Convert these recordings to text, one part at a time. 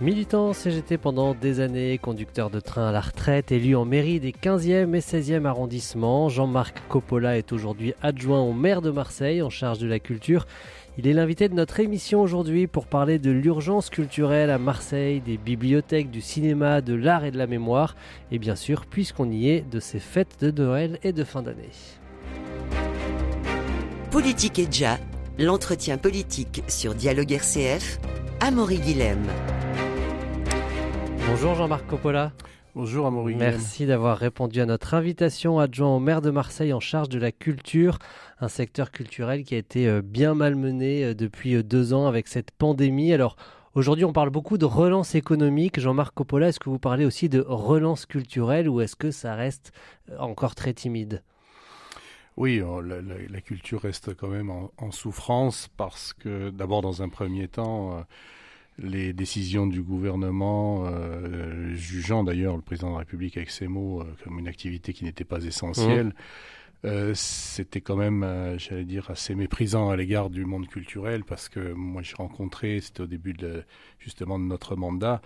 Militant CGT pendant des années, conducteur de train à la retraite, élu en mairie des 15e et 16e arrondissements, Jean-Marc Coppola est aujourd'hui adjoint au maire de Marseille en charge de la culture. Il est l'invité de notre émission aujourd'hui pour parler de l'urgence culturelle à Marseille, des bibliothèques, du cinéma, de l'art et de la mémoire, et bien sûr, puisqu'on y est, de ces fêtes de Noël et de fin d'année. Politique et déjà, l'entretien politique sur Dialogue RCF, Amaury Guilhem. Bonjour Jean-Marc Coppola. Bonjour Amaury. Merci d'avoir répondu à notre invitation, adjoint au maire de Marseille en charge de la culture, un secteur culturel qui a été euh, bien malmené euh, depuis euh, deux ans avec cette pandémie. Alors aujourd'hui on parle beaucoup de relance économique. Jean-Marc Coppola, est-ce que vous parlez aussi de relance culturelle ou est-ce que ça reste encore très timide? Oui, la, culture reste quand même en souffrance parce que d'abord dans un premier temps, les décisions du gouvernement, euh, jugeant d'ailleurs le président de la République avec ses mots euh, comme une activité qui n'était pas essentielle, mmh. euh, c'était quand même, j'allais dire, assez méprisant à l'égard du monde culturel parce que moi j'ai rencontré, c'était au début de, justement de notre mandat,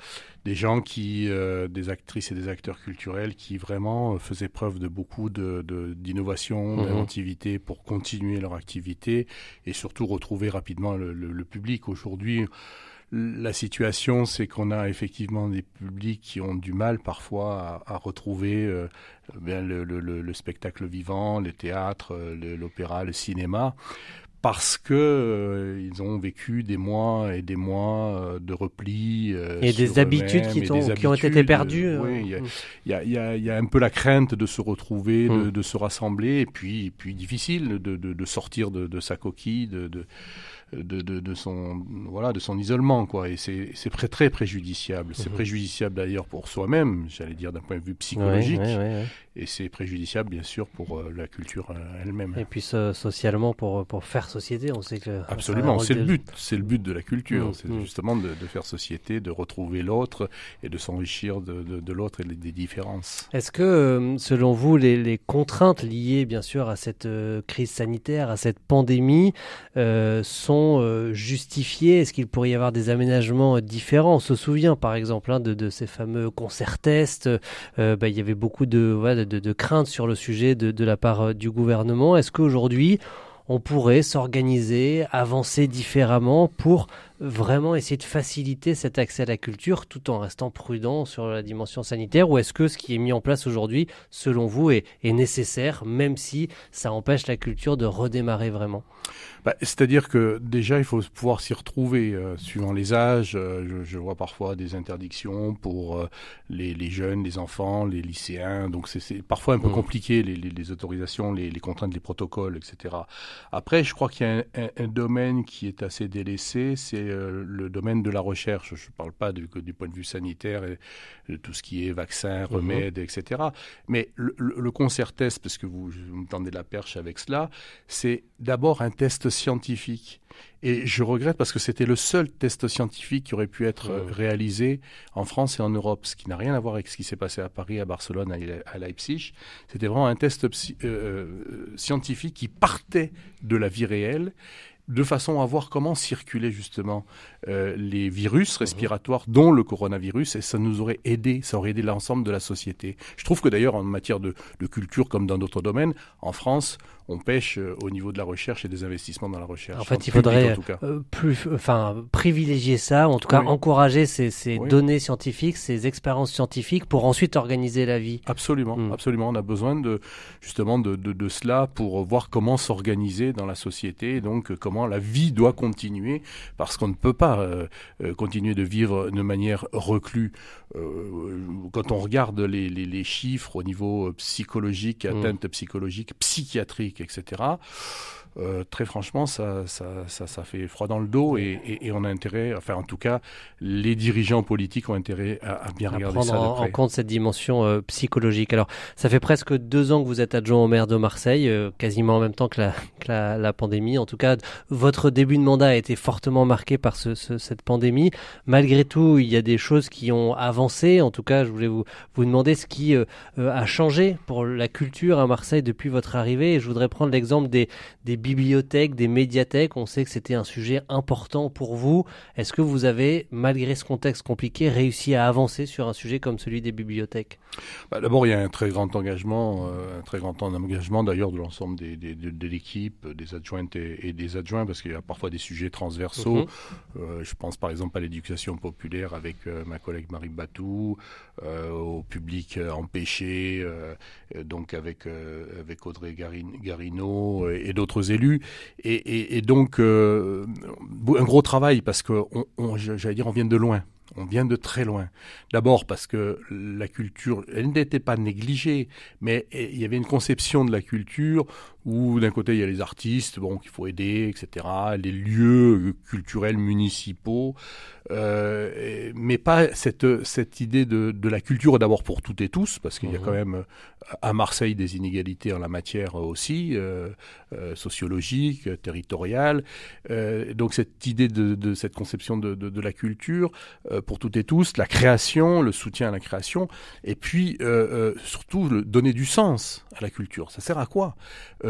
des gens qui, des actrices et des acteurs culturels qui vraiment faisaient preuve de beaucoup d'innovation, de, mmh. d'inventivité pour continuer leur activité et surtout retrouver rapidement le, le public. Aujourd'hui, la situation, c'est qu'on a effectivement des publics qui ont du mal parfois à, retrouver euh, le, spectacle vivant, les théâtres, euh, l'opéra, le cinéma parce que euh, ils ont vécu des mois et des mois de repli et des habitudes qui, qui, ont été perdues. oui, il y, a un peu la crainte de se retrouver, de, mm. se rassembler, et puis, puis difficile de, sortir de, sa coquille, de, de, de, son voilà de son isolement quoi. Et c'est très très préjudiciable. C'est mhm. préjudiciable d'ailleurs pour soi-même j'allais dire d'un point de vue psychologique et c'est préjudiciable bien sûr pour euh, la culture euh, elle-même. Et puis socialement pour pour faire société on sait que absolument c'est le but. c'est le but de la culture mm, c'est mm. justement de, faire société de retrouver l'autre et de s'enrichir de, l'autre et des différences. Est-ce que euh, selon vous les, les, contraintes liées bien sûr à cette crise sanitaire à cette pandémie sont justifiés Est-ce qu'il pourrait y avoir des aménagements différents? On se souvient par exemple hein, de, ces fameux concerts tests. Bah, il y avait beaucoup de, de, craintes sur le sujet de, la part du gouvernement. Est-ce qu'aujourd'hui on pourrait s'organiser, avancer différemment pour vraiment essayer de faciliter cet accès à la culture tout en restant prudent sur la dimension sanitaire Ou est-ce que ce qui est mis en place aujourd'hui, selon vous, est, nécessaire, même si ça empêche la culture de redémarrer vraiment? Bah, C'est-à-dire que déjà, il faut pouvoir s'y retrouver euh, suivant les âges. Euh, je, vois parfois des interdictions pour euh, les, jeunes, les enfants, les lycéens. Donc c'est parfois un peu mmh. compliqué, les, autorisations, les, contraintes, les protocoles, etc. Après, je crois qu'il y a un, un domaine qui est assez délaissé, c'est euh, le domaine de la recherche. Je ne parle pas du, du, point de vue sanitaire et de tout ce qui est vaccin, mhm. remèdes, etc. Mais le, le, concert test, parce que vous, vous me tendez la perche avec cela, c'est d'abord un test scientifique. Et je regrette parce que c'était le seul test scientifique qui aurait pu être mhm. réalisé en France et en Europe, ce qui n'a rien à voir avec ce qui s'est passé à Paris, à Barcelone, à Leipzig. C'était vraiment un test euh, euh, scientifique qui partait de la vie réelle de façon à voir comment circulaient justement euh, les virus respiratoires, dont le coronavirus, et ça nous aurait aidé, ça aurait aidé l'ensemble de la société. Je trouve que d'ailleurs, en matière de, culture, comme dans d'autres domaines, en France, on pêche euh, au niveau de la recherche et des investissements dans la recherche. En fait, il faudrait euh, plus, enfin, privilégier ça, ou en tout cas encourager ces, données scientifiques, ces expériences scientifiques pour ensuite organiser la vie. Absolument, hmm. absolument. On a besoin de justement de, de, cela pour voir comment s'organiser dans la société, et donc comment la vie doit continuer, parce qu'on ne peut pas euh, continuer de vivre de manière reclue. quand on regarde les, les, chiffres au niveau psychologique, hmm. atteinte psychologique, psychiatrique, etc. Euh, très franchement, ça, ça, ça, fait froid dans le dos et, et, on a intérêt, enfin en tout cas, les dirigeants politiques ont intérêt à, bien regarder prendre ça en, en, compte cette dimension euh, psychologique. Alors, ça fait presque deux ans que vous êtes adjoint au maire de Marseille, euh, quasiment en même temps que la, que la, la, pandémie. En tout cas, votre début de mandat a été fortement marqué par ce, cette pandémie. Malgré tout, il y a des choses qui ont avancé. En tout cas, je voulais vous, vous demander ce qui a changé pour la culture à Marseille depuis votre arrivée. Et je voudrais prendre l'exemple des, des bibliothèques, des médiathèques. On sait que c'était un sujet important pour vous. Est-ce que vous avez, malgré ce contexte compliqué, réussi à avancer sur un sujet comme celui des bibliothèques? Bah, D'abord, il y a un très grand engagement, euh, un très grand engagement d'ailleurs de l'ensemble des, de, l'équipe, des adjointes et, des adjoints, parce qu'il y a parfois des sujets transversaux. Mhm. Euh, je pense par exemple à l'éducation populaire avec euh, ma collègue Marie Batou, au public empêché, donc avec, avec Audrey Garino et, d'autres Et, et donc, un gros travail, parce que, j'allais dire, on vient de loin. On vient de très loin. D'abord parce que la culture, elle n'était pas négligée, mais il y avait une conception de la culture où d'un côté il y a les artistes, bon qu'il faut aider, etc., les lieux culturels municipaux, euh, mais pas cette cette idée de, de la culture d'abord pour toutes et tous, parce qu'il y a mmh. quand même à Marseille des inégalités en la matière aussi, euh, euh, sociologiques, territoriales. donc cette idée de, de cette conception de, de, de la culture pour toutes et tous, la création, le soutien à la création, et puis surtout le, donner du sens à la culture. Ça sert à quoi?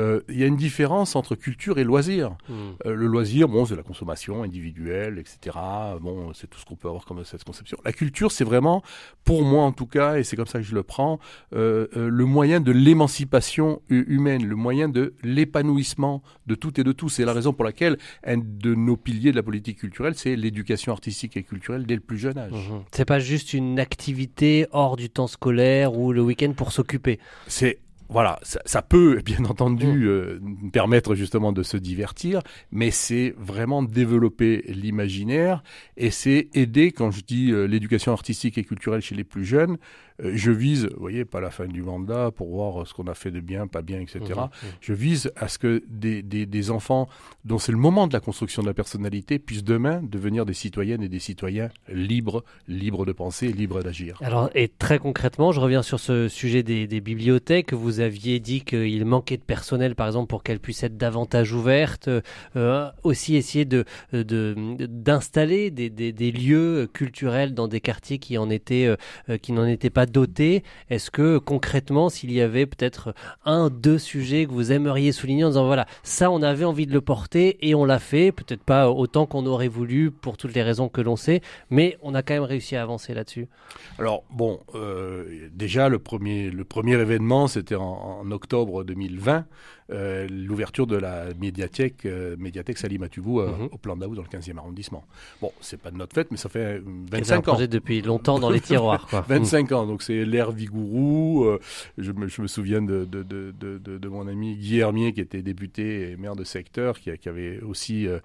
Euh, il y a une différence entre culture et loisir. Hmm. Euh, le loisir, bon, c'est la consommation individuelle, etc. Bon, c'est tout ce qu'on peut avoir comme cette conception. La culture, c'est vraiment, pour moi en tout cas, et c'est comme ça que je le prends, euh, le moyen de l'émancipation humaine, le moyen de l'épanouissement de tout et de tous. C'est la raison pour laquelle un de nos piliers de la politique culturelle, c'est l'éducation artistique et culturelle dès le plus jeune âge. Hmm. C'est pas juste une activité hors du temps scolaire ou le week-end pour s'occuper. C'est voilà, ça, peut bien entendu mm. euh, permettre justement de se divertir, mais c'est vraiment développer l'imaginaire et c'est aider, quand je dis euh, l'éducation artistique et culturelle chez les plus jeunes, je vise, vous voyez, pas la fin du mandat pour voir ce qu'on a fait de bien, pas bien, etc. Mhm, mhm. Je vise à ce que des, des, enfants dont c'est le moment de la construction de la personnalité puissent demain devenir des citoyennes et des citoyens libres, libres de penser, libres d'agir. Alors, et très concrètement, je reviens sur ce sujet des, des bibliothèques. Vous aviez dit qu'il manquait de personnel, par exemple, pour qu'elles puissent être davantage ouvertes. Euh, aussi essayer de, d'installer des, des, des, lieux culturels dans des quartiers qui en étaient, euh, qui n'en étaient pas doté Est-ce que concrètement, s'il y avait peut-être un, deux sujets que vous aimeriez souligner en disant voilà, ça on avait envie de le porter et on l'a fait, peut-être pas autant qu'on aurait voulu pour toutes les raisons que l'on sait, mais on a quand même réussi à avancer là-dessus. Alors bon, euh, déjà le premier, le premier événement c'était en, octobre 2020, euh, l'ouverture de la médiathèque, euh, médiathèque Salim Atubou mhm. au plan d'Aou dans le 15e arrondissement. Bon, c'est pas de notre fête, mais ça fait 25 ans. depuis longtemps dans les tiroirs. Quoi. 25 ans, donc c'est l'ère Vigourou. Euh, je, me, je, me, souviens de, de, de, de, mon ami Guy Hermier, qui était député et maire de secteur, qui, qui avait aussi euh,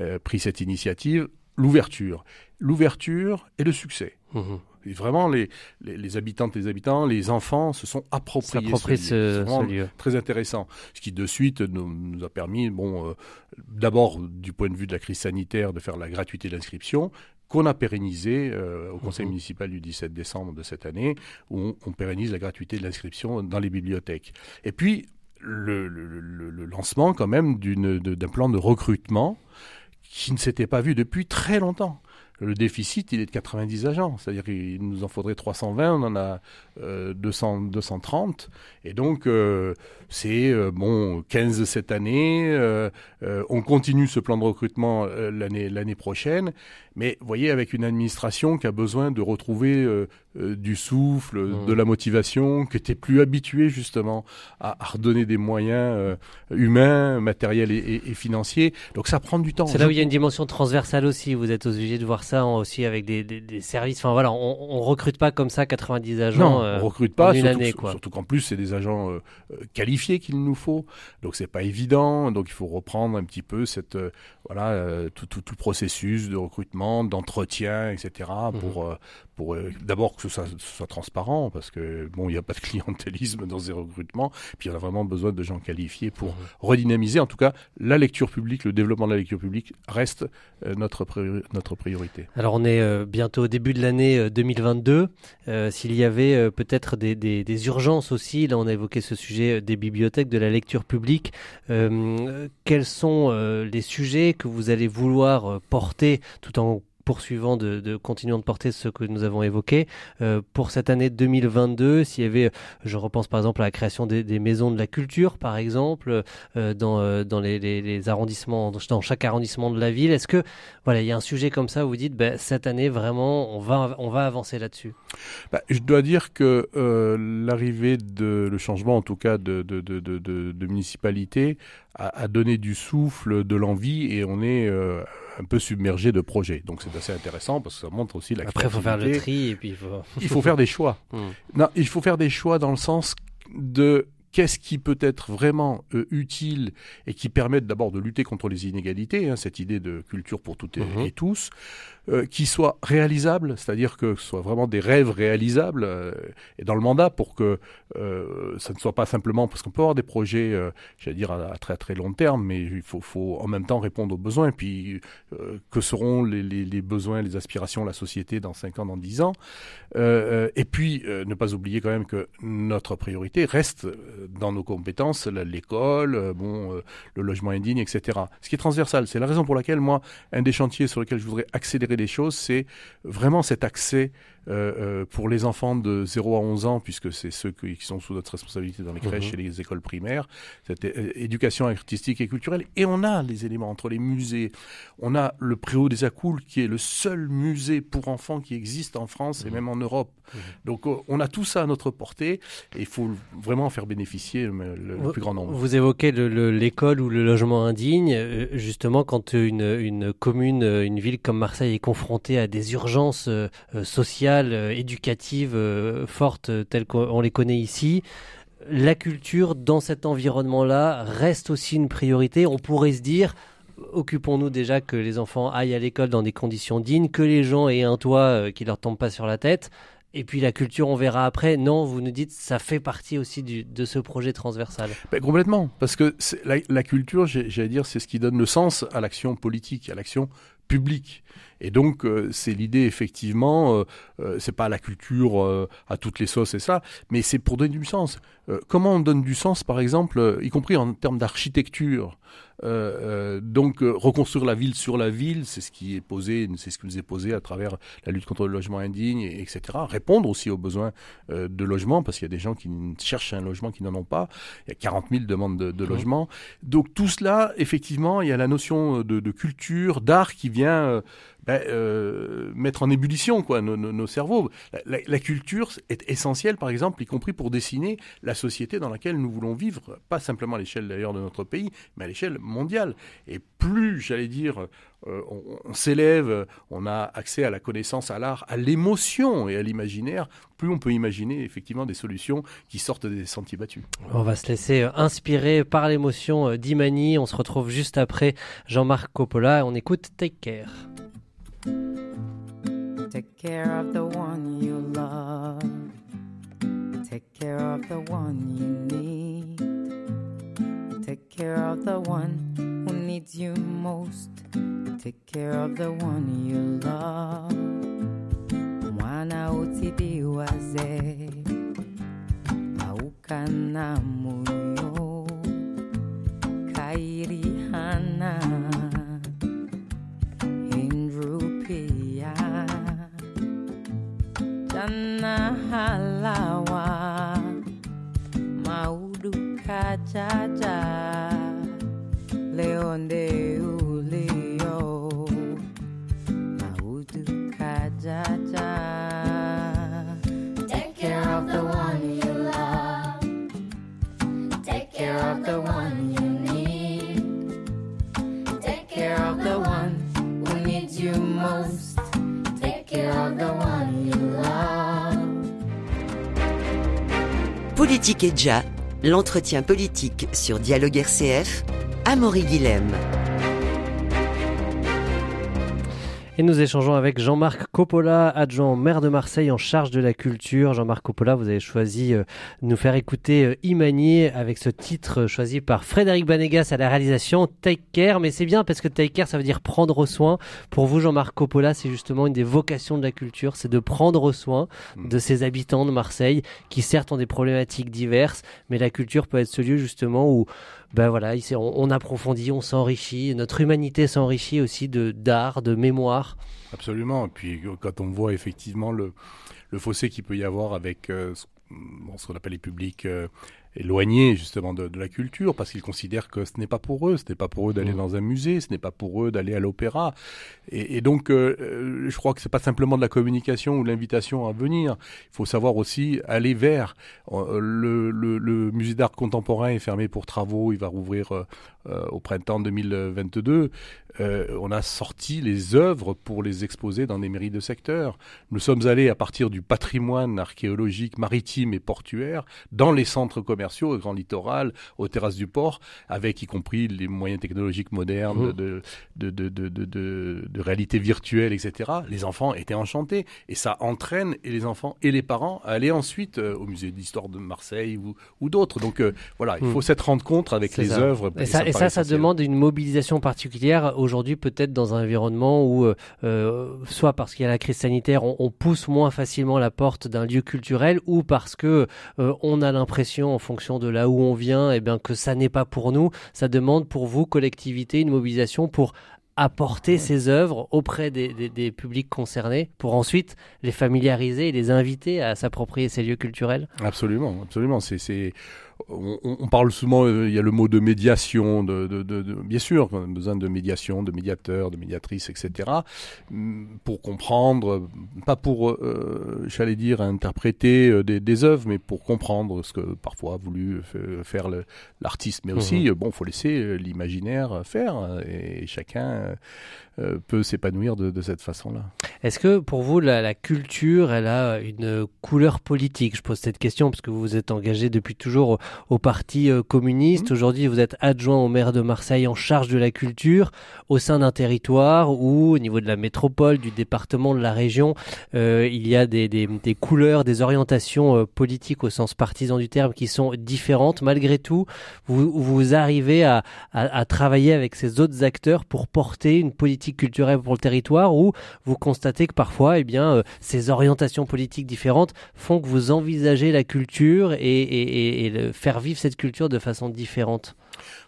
euh, pris cette initiative. L'ouverture. L'ouverture et le succet. Mmh. Et vraiment, les, les, les, habitantes et les habitants, les enfants se sont appropriés ce, ce, lieu. Très intéressant. Ce qui, de suite, nous, nous a permis, bon, d'abord, du point de vue de la crise sanitaire, de faire la gratuité d'inscription, qu'on a pérennisé euh, au conseil mhm. municipal du 17 décembre de cette année, où on, pérennise la gratuité de l'inscription dans les bibliothèques. Et puis, le, lancement quand même d'un plan de recrutement qui ne s'était pas vu depuis très longtemps. Le déficit, il est de 90 agents, c'est-à-dire qu'il nous en faudrait 320, on en a 200, 230, et donc euh, c'est euh, bon 15 cette année. on continue ce plan de recrutement l'année prochaine, mais vous voyez, avec une administration qui a besoin de retrouver euh, euh, du souffle, mmh. de la motivation, qui était plus habituée justement à, redonner des moyens euh, humains, matériels et, financiers. Donc ça prend du temps. C'est là où il y a une dimension transversale aussi. Vous êtes obligé de voir ça aussi avec des, des, services. Enfin voilà, on, on recrute pas comme ça 90 agents. Non, on recrute pas. surtout, année, surtout qu'en plus c'est des agents qualifiés qu'il nous faut. Donc c'est pas évident. Donc il faut reprendre un petit peu cette voilà tout, tout, tout le processus de recrutement d'entretien, etc. Mhm. pour, euh, pour euh, d'abord que ce soit, soit, transparent, parce que bon, il n'y a pas de clientélisme dans ces recrutements. Puis on a vraiment besoin de gens qualifiés pour redynamiser. En tout cas, la lecture publique, le développement de la lecture publique reste euh, notre, notre priorité. Alors on est bientôt au début de l'année 2022. S'il y avait peut-être des, des, des, urgences aussi, là on a évoqué ce sujet des bibliothèques, de la lecture publique. quels sont les sujets que vous allez vouloir porter tout en poursuivant, de, de continuant de porter ce que nous avons évoqué. Euh, pour cette année 2022, s'il y avait, je repense par exemple à la création des, des maisons de la culture, par exemple, euh, dans, euh, dans les, les, les, arrondissements, dans chaque arrondissement de la ville. Est-ce que voilà, il y a un sujet comme ça où vous dites, ben, cette année vraiment, on va, on va avancer là-dessus? Bah, Je dois dire que euh, l'arrivée de le changement, en tout cas de, de, de, de, de municipalité, a, a, donné du souffle, de l'envie, et on est euh, un peu submergé de projets. Donc c'est assez intéressant parce que ça montre aussi la Après, il faut faire le tri et puis il faut... il faut faire des choix. Hmm. Non, il faut faire des choix dans le sens de qu'est-ce qui peut être vraiment euh, utile et qui permette d'abord de lutter contre les inégalités, hein, cette idée de culture pour toutes et, mmh. et tous, euh, qui soit réalisable, c'est-à-dire que ce soit vraiment des rêves réalisables euh, et dans le mandat pour que euh, ça ne soit pas simplement parce qu'on peut avoir des projets, euh, j'allais dire à, très très long terme, mais il faut, en même temps répondre aux besoins. Et puis que seront les, besoins, les aspirations, la société dans 5 ans, dans 10 ans? Et puis ne pas oublier quand même que notre priorité reste dans nos compétences l'école, bon, le logement indigne, etc. Ce qui est transversal, c'est la raison pour laquelle moi, un des chantiers sur lequel je voudrais accélérer des choses, c'est vraiment cet accès euh, euh, pour les enfants de 0 à 11 ans, puisque c'est ceux qui sont sous notre responsabilité dans les crèches mmh. et les écoles primaires, cette éducation artistique et culturelle. Et on a les éléments entre les musées. On a le Préau des Accoules, qui est le seul musée pour enfants qui existe en France mmh. et même en Europe. Mmh. Donc euh, on a tout ça à notre portée et il faut vraiment en faire bénéficier le, le, vous, plus grand nombre. Vous évoquez l'école ou le logement indigne. Justement, quand une, une commune, une ville comme Marseille est confrontée à des urgences sociales, euh, éducatives euh, fortes euh, telles qu'on les connaît ici, la culture dans cet environnement-là reste aussi une priorité. On pourrait se dire, occupons-nous déjà que les enfants aillent à l'école dans des conditions dignes, que les gens aient un toit qui leur tombe pas sur la tête. Et puis la culture, on verra après. Non, vous nous dites, ça fait partie aussi de ce projet transversal. Ben, complètement, parce que la, culture, j'allais dire, c'est ce qui donne le sens à l'action politique, à l'action publique. Et donc, euh, c'est l'idée, effectivement, euh, euh, c'est pas la culture euh, à toutes les sauces et ça, mais c'est pour donner du sens. Euh, comment on donne du sens, par exemple, y compris en termes d'architecture Donc, reconstruire la ville sur la ville, c'est ce qui est posé, c'est ce qui nous est posé à travers la lutte contre le logement indigne, et, etc. Répondre aussi aux besoins de logement, parce qu'il y a des gens qui cherchent un logement qui n'en ont pas. Il y a 40 000 demandes de, de mmh. logement. Donc, tout cela, effectivement, il y a la notion de, de culture, d'art qui vient ben, euh, mettre en ébullition quoi nos, nos, cerveaux. La, culture est essentielle, par exemple, y compris pour dessiner la société dans laquelle nous voulons vivre, pas simplement à l'échelle d'ailleurs de notre pays, mais à l'échelle mondiale. Et plus, j'allais dire, euh, on, on s'élève, on a accès à la connaissance, à l'art, à l'émotion et à l'imaginaire, plus on peut imaginer effectivement des solutions qui sortent des sentiers battus. On va se laisser euh, inspirer par l'émotion d'Imani. On se retrouve juste après Jean-Marc Coppola. On écoute Take Care. Take care of the one you love. Take care of the one you need. Take care of the one who needs you most. Take care of the one you love. Mwana utidiwaze aukana moyo halawa mauduka caca, Leon ndeu Politique l'entretien politique sur Dialogue RCF, Amaury Guilhem. Et nous échangeons avec Jean-Marc Coppola, adjoint maire de Marseille en charge de la culture. Jean-Marc Coppola, vous avez choisi euh, de nous faire écouter euh, Imani avec ce titre euh, choisi par Frédéric Banegas à la réalisation Take Care. Mais c'est bien parce que Take Care, ça veut dire prendre soin. Pour vous, Jean-Marc Coppola, c'est justement une des vocations de la culture, c'est de prendre soin de ses habitants de Marseille qui certes ont des problématiques diverses, mais la culture peut être ce lieu justement où ben voilà, on, on approfondit, on s'enrichit, notre humanité s'enrichit aussi de d'art, de mémoire. Absolument. Et puis euh, quand on voit effectivement le, le fossé qu'il peut y avoir avec euh, ce qu'on appelle les publics euh, éloignés justement de, de la culture, parce qu'ils considèrent que ce n'est pas pour eux, ce n'est pas pour eux d'aller Mhm. dans un musée, ce n'est pas pour eux d'aller à l'opéra. Et, et donc, euh, euh, je crois que c'est pas simplement de la communication ou de l'invitation à venir. Il faut savoir aussi aller vers. Euh, le, le, le musée d'art contemporain est fermé pour travaux, il va rouvrir euh, au printemps 2022. Euh, on a sorti les œuvres pour les exposer dans des mairies de secteur. Nous sommes allés à partir du patrimoine archéologique maritime et portuaire dans les centres commerciaux, au Grand Littoral, aux terrasses du port, avec y compris les moyens technologiques modernes Mhm. de, de, de, de, de, de, de réalité virtuelle, etc. Les enfants étaient enchantés et ça entraîne et les enfants et les parents à aller ensuite euh, au musée d'histoire de Marseille ou, ou d'autres. Donc euh, voilà, il Mhm. faut cette rencontre avec C'est les ça. œuvres. Et ça, ça, ça demande une mobilisation particulière aujourd'hui, peut-être dans un environnement où, euh, euh, soit parce qu'il y a la crise sanitaire, on, on pousse moins facilement la porte d'un lieu culturel, ou parce que euh, on a l'impression, en fonction de là où on vient, eh bien, que ça n'est pas pour nous. Ça demande pour vous, collectivité, une mobilisation pour apporter ces œuvres auprès des, des- des publics concernés, pour ensuite les familiariser et les inviter à s'approprier ces lieux culturels? Absolument, absolument. C'est, on, parle souvent, euh, il y a le mot de médiation, de, de, de, de- bien sûr, on a besoin de médiation, de médiateurs, de médiatrices, etc. mm, Pour comprendre, pas pour, euh, j'allais dire, interpréter euh, des, des œuvres, mais pour comprendre ce que parfois a voulu faire l'artiste. Mais aussi, euh, bon, faut laisser l'imaginaire faire, et chacun euh, peut s'épanouir de, de cette façon-là. Est-ce que pour vous, la, la culture, elle a une couleur politique? Je pose cette question parce que vous vous êtes engagé depuis toujours au, Parti euh, communiste. Aujourd'hui, vous êtes adjoint au maire de Marseille en charge de la culture au sein d'un territoire où, au niveau de la métropole, du département, de la région, euh, il y a des, des- des couleurs, des orientations euh, politiques au sens partisan du terme qui sont différentes. Malgré tout, vous, vous arrivez à, à- à travailler avec ces autres acteurs pour porter une politique culturelle pour le territoire ou vous constatez que parfois, eh bien, euh, ces orientations politiques différentes font que vous envisagez la culture et, et- et- et le- faire vivre cette culture de façon différente.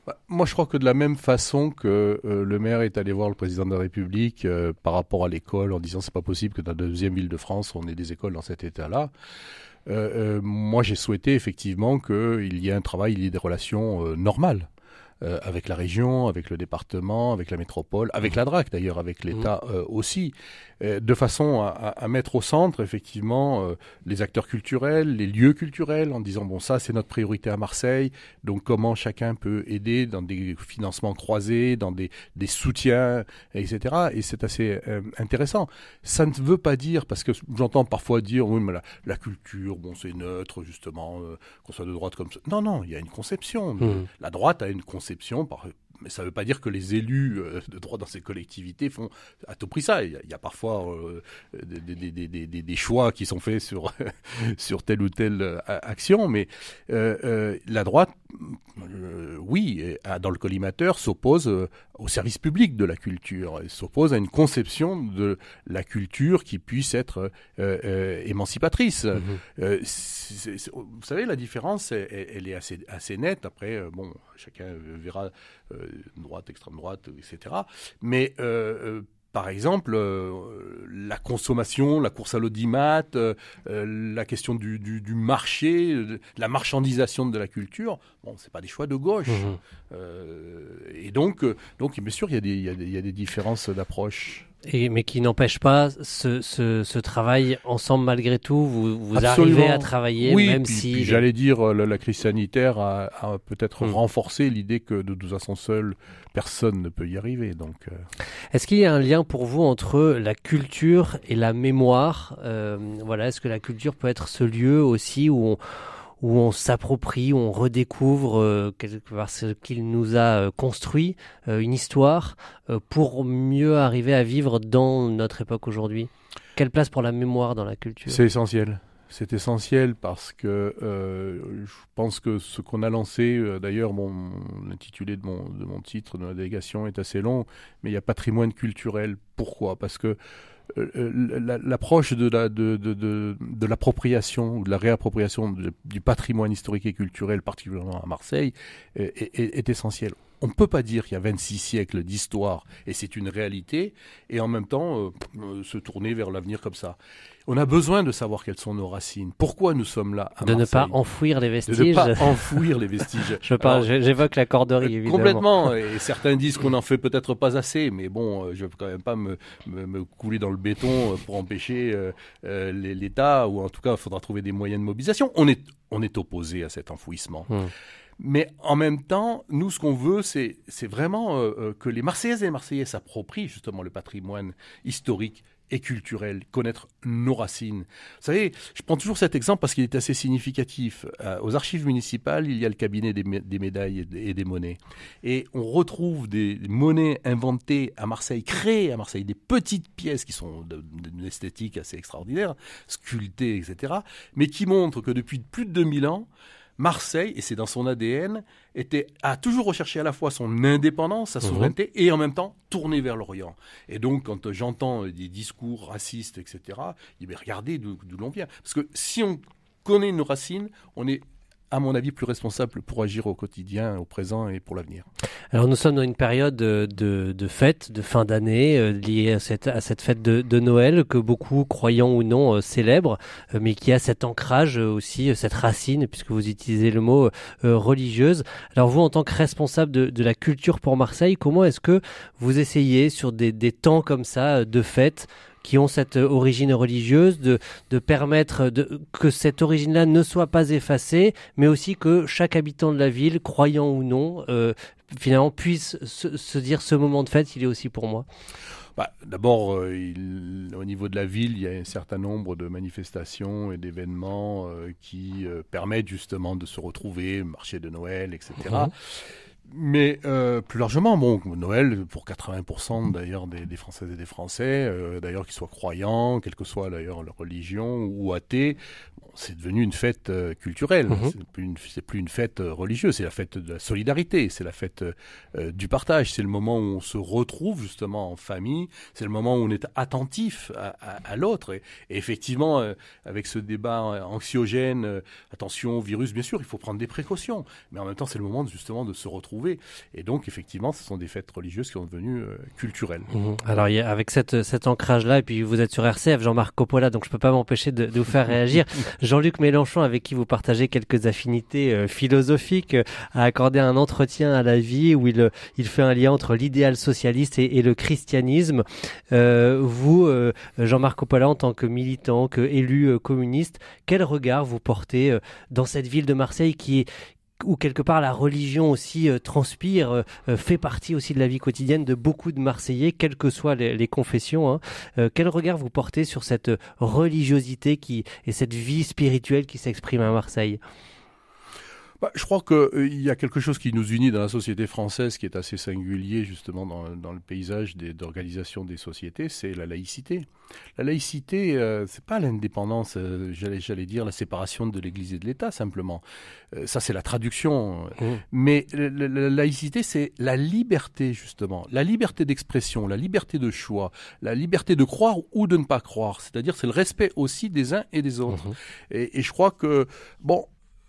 Bah, Moi, je crois que de la même façon que euh, le maire est allé voir le président de la République euh, par rapport à l'école en disant c'est pas possible que dans la deuxième ville de France on ait des écoles dans cet état-là. Euh, moi, j'ai souhaité effectivement qu'il y ait un travail, il y ait des relations normales. euh, avec la région, avec le département, avec la métropole, avec la DRAC d'ailleurs, avec l'État euh, aussi, de façon à, à- à mettre au centre effectivement euh, les acteurs culturels, les lieux culturels, en disant bon ça c'est notre priorité à Marseille, donc comment chacun peut aider dans des financements croisés, dans des, des soutiens, etc. Et c'est assez euh, intéressant. Ça ne veut pas dire, parce que j'entends parfois dire, oui, mais la, la culture, bon, c'est neutre, justement, euh, qu'on soit de droite comme ça. Non, non, il y a une conception. Mhm. La droite a une conception, par, mais ça ne veut pas dire que les élus euh, de droite dans ces collectivités font à tout prix ça. Il y a, il y a parfois euh, des, des- des- des- des- des choix qui sont faits sur, sur telle ou telle euh, action, mais euh, euh, la droite, oui, dans le collimateur, s'oppose au service public de la culture, s'oppose à une conception de la culture qui puisse être émancipatrice. C'est- vous savez, la différence, elle, elle- est assez, assez nette. Après, bon, chacun verra droite, extrême droite, etc. Mais euh, euh, par exemple, euh, la consommation, la course à l'audimat, euh, euh, la question du, du, du marché, euh, la marchandisation de la culture, bon, c'est pas des choix de gauche. Euh, et donc, euh, donc, bien sûr, il y y y a des différences d'approche. Et, mais qui n'empêche pas ce, ce, ce travail ensemble malgré tout. Vous, arrivez à travailler oui, même puis, si puis j'allais dire, euh, la, la crise sanitaire a, a peut-être Hmm. renforcé l'idée que de toute façon seul, personne ne peut y arriver. Donc, euh, Est-ce qu'il y a un lien pour vous entre la culture et la mémoire Euh, Voilà, est-ce que la culture peut être ce lieu aussi où on, où on s'approprie, où on redécouvre euh, ce qu'il nous a euh, construit, euh, une histoire, pour mieux arriver à vivre dans notre époque aujourd'hui Quelle place pour la mémoire dans la culture? C'est essentiel. C'est essentiel parce que je pense que ce qu'on a lancé, d'ailleurs, l'intitulé de mon, de mon titre de la délégation est assez long, mais il y a patrimoine culturel. Pourquoi? Parce que l'approche de la- de, de, de, de l'appropriation ou de la réappropriation du patrimoine historique et culturel, particulièrement à Marseille, est, est- est essentielle. on ne peut pas dire qu'il y a 26 siècles d'histoire et c'est une réalité, et en même temps euh, se tourner vers l'avenir comme ça. On a besoin de savoir quelles sont nos racines. Pourquoi nous sommes là à De ne pas enfouir les vestiges. de ne pas enfouir les vestiges. Je parle, j'évoque la corderie, euh, évidemment. Complètement. Et certains disent qu'on en fait peut-être pas assez, mais bon, euh, je ne veux quand même pas me, me, me couler dans le béton euh, pour empêcher euh, l'État, ou en tout cas, il faudra trouver des moyens de mobilisation. On est, on est opposé à cet enfouissement. Hmm. Mais en même temps, nous, ce qu'on veut, c'est vraiment euh, que les Marseillaises et les Marseillais s'approprient justement le patrimoine historique et culturel, connaître nos racines. Vous savez, je prends toujours cet exemple parce qu'il est assez significatif. Euh, aux archives municipales, il y a le cabinet des, des médailles et des, et des monnaies. Et on retrouve des monnaies inventées à Marseille, créées à Marseille, des petites pièces qui sont d'une esthétique assez extraordinaire, sculptées, etc., mais qui montrent que depuis plus de 2000 ans, Marseille, et c'est dans son ADN, était, a toujours recherché à la fois son indépendance, sa Mhm. souveraineté, et en même temps tourné vers l'Orient. Et donc, quand j'entends des discours racistes, etc., je dis, mais regardez d'où l'on vient. Parce que si on connaît nos racines, on est, à mon avis, plus responsable pour agir au quotidien, au présent et pour l'avenir. Alors nous sommes dans une période euh, de, de fête, de fin d'année, euh, liée à cette, à cette fête de, de Noël que beaucoup, croyants ou non, euh, célèbrent, mais qui a cet ancrage aussi, cette racine, puisque vous utilisez le mot religieuse. Alors vous, en tant que responsable de, de la culture pour Marseille, comment est-ce que vous essayez sur des, des temps comme ça de fête qui ont cette euh, origine religieuse, de, de permettre de, que cette origine-là ne soit pas effacée, mais aussi que chaque habitant de la ville, croyant ou non, euh, finalement puisse se, se dire ce moment de fête, il est aussi pour moi. Bah, D'abord, euh, au niveau de la ville, il y a un certain nombre de manifestations et d'événements euh, qui euh, permettent justement de se retrouver, marché de Noël, etc. Mais euh, plus largement, bon, Noël, pour 80% d'ailleurs des, des Françaises et des Français, euh, d'ailleurs qu'ils soient croyants, quelle que soit d'ailleurs leur religion ou athées, bon, c'est devenu une fête euh, culturelle. Mhm. C'est plus une, c'est plus une fête religieuse, c'est la fête de la solidarité, c'est la fête du partage, c'est le moment où on se retrouve justement en famille, c'est le moment où on est attentif à, à- à l'autre. Et, et effectivement, avec ce débat anxiogène, attention, virus, bien sûr, il faut prendre des précautions, mais en même temps, c'est le moment justement de se retrouver. Et donc, effectivement, ce sont des fêtes religieuses qui sont devenues euh, culturelles. Mhm. Alors, y a- avec cette, cet ancrage-là, et puis vous êtes sur RCF, Jean-Marc Coppola, donc je peux pas m'empêcher de, de vous faire réagir. Jean-Luc Mélenchon, avec qui vous partagez quelques affinités euh, philosophiques, euh, a accordé un entretien à la vie où il, il fait un lien entre l'idéal socialiste et, et le christianisme. Vous, Jean-Marc Coppola, en tant que militant, que élu communiste, quel regard vous portez dans cette ville de Marseille qui est où quelque part la religion aussi euh, transpire, euh, euh, fait partie aussi de la vie quotidienne de beaucoup de Marseillais, quelles que soient les, confessions. hein. Quel regard vous portez sur cette religiosité qui et cette vie spirituelle qui s'exprime à Marseille? Bah, je crois qu'il y a quelque chose qui nous unit dans la société française qui est assez singulier justement dans, dans le paysage d'organisation des sociétés, c'est la laïcité. La laïcité, euh, c'est pas l'indépendance, euh, j'allais dire la séparation de l'Église et de l'État simplement. Euh, ça c'est la traduction. Mmh. Mais la laïcité, c'est la liberté justement, la liberté d'expression, la liberté de choix, la liberté de croire ou de ne pas croire. C'est-à-dire c'est le respect aussi des uns et des autres. Mhm. Et, et je crois que, bon,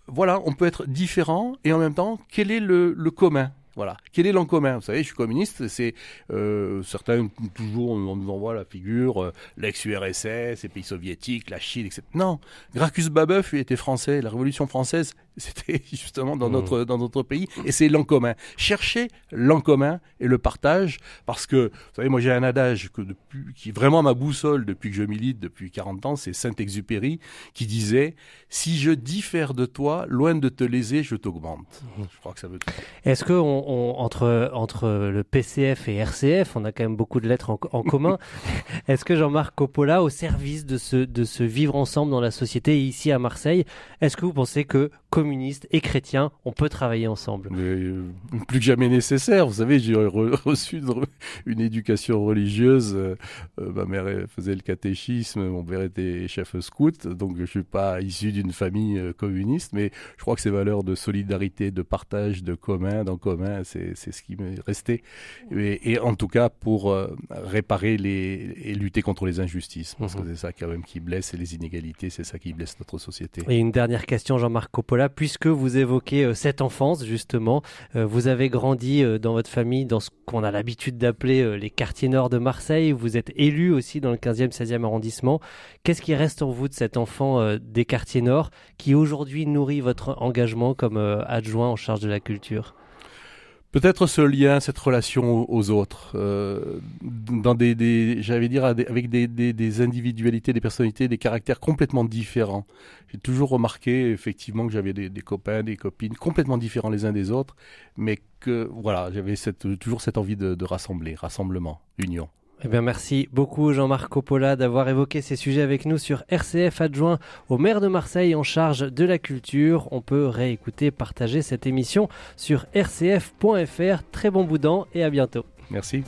voilà, on peut être différent et en même temps, quel est le, le commun? Voilà. Quel est l'en commun Vous savez, je suis communiste, c'est euh, certains toujours on nous envoie la figure euh, l'ex-URSS, les pays soviétiques, la Chine, etc. Non, Gracchus Babeuf lui était français. La Révolution française, c'était justement dans Mmh. notre dans notre pays, et c'est l'en commun. Cherchez l'en commun et le partage, parce que vous savez, moi j'ai un adage que depuis, qui est vraiment ma boussole depuis que je milite depuis 40 ans, c'est Saint-Exupéry qui disait si je diffère de toi, loin de te léser, je t'augmente. Je crois que ça veut dire. Est-ce que on, on- entre, entre le PCF et RCF, on a quand même beaucoup de lettres en, en commun, est-ce que Jean-Marc Coppola, au service de ce, de ce vivre ensemble dans la société ici à Marseille, est-ce que vous pensez que communistes et chrétiens, on peut travailler ensemble Mais, euh, plus que jamais nécessaire. Vous savez, j'ai re- reçu une, re- une éducation religieuse. euh, euh, ma mère faisait le catéchisme, mon père était chef scout, donc je suis pas issu d'une famille communiste, mais je crois que ces valeurs de solidarité, de partage, de commun, d'en commun, c'est ce qui m'est resté. Et, et en tout cas pour réparer les et lutter contre les injustices, parce Mhm. que c'est ça quand même qui blesse et les inégalités, c'est ça qui blesse notre société. Et une dernière question, Jean-Marc Coppola, Puisque vous évoquez euh, cette enfance, justement. Euh, vous avez grandi euh, dans votre famille dans ce qu'on a l'habitude d'appeler les quartiers nord de Marseille. Vous êtes élu aussi dans le 15e, 16e arrondissement. Qu'est-ce qui reste en vous de cet enfant des quartiers nord qui aujourd'hui nourrit votre engagement comme adjoint en charge de la culture? Peut-être ce lien, cette relation aux, autres, euh, dans des, des j'allais dire, avec des, des, des individualités, des personnalités, des caractères complètement différents. J'ai toujours remarqué effectivement que j'avais des, des copains, des copines complètement différents les uns des autres, mais que voilà, j'avais cette, toujours cette envie de, de rassembler, rassemblement, union. Eh bien, merci beaucoup Jean-Marc Coppola d'avoir évoqué ces sujets avec nous sur RCF adjoint au maire de Marseille en charge de la culture. On peut réécouter, partager cette émission sur rcf.fr. Très bon boudin et à bientôt. Merci.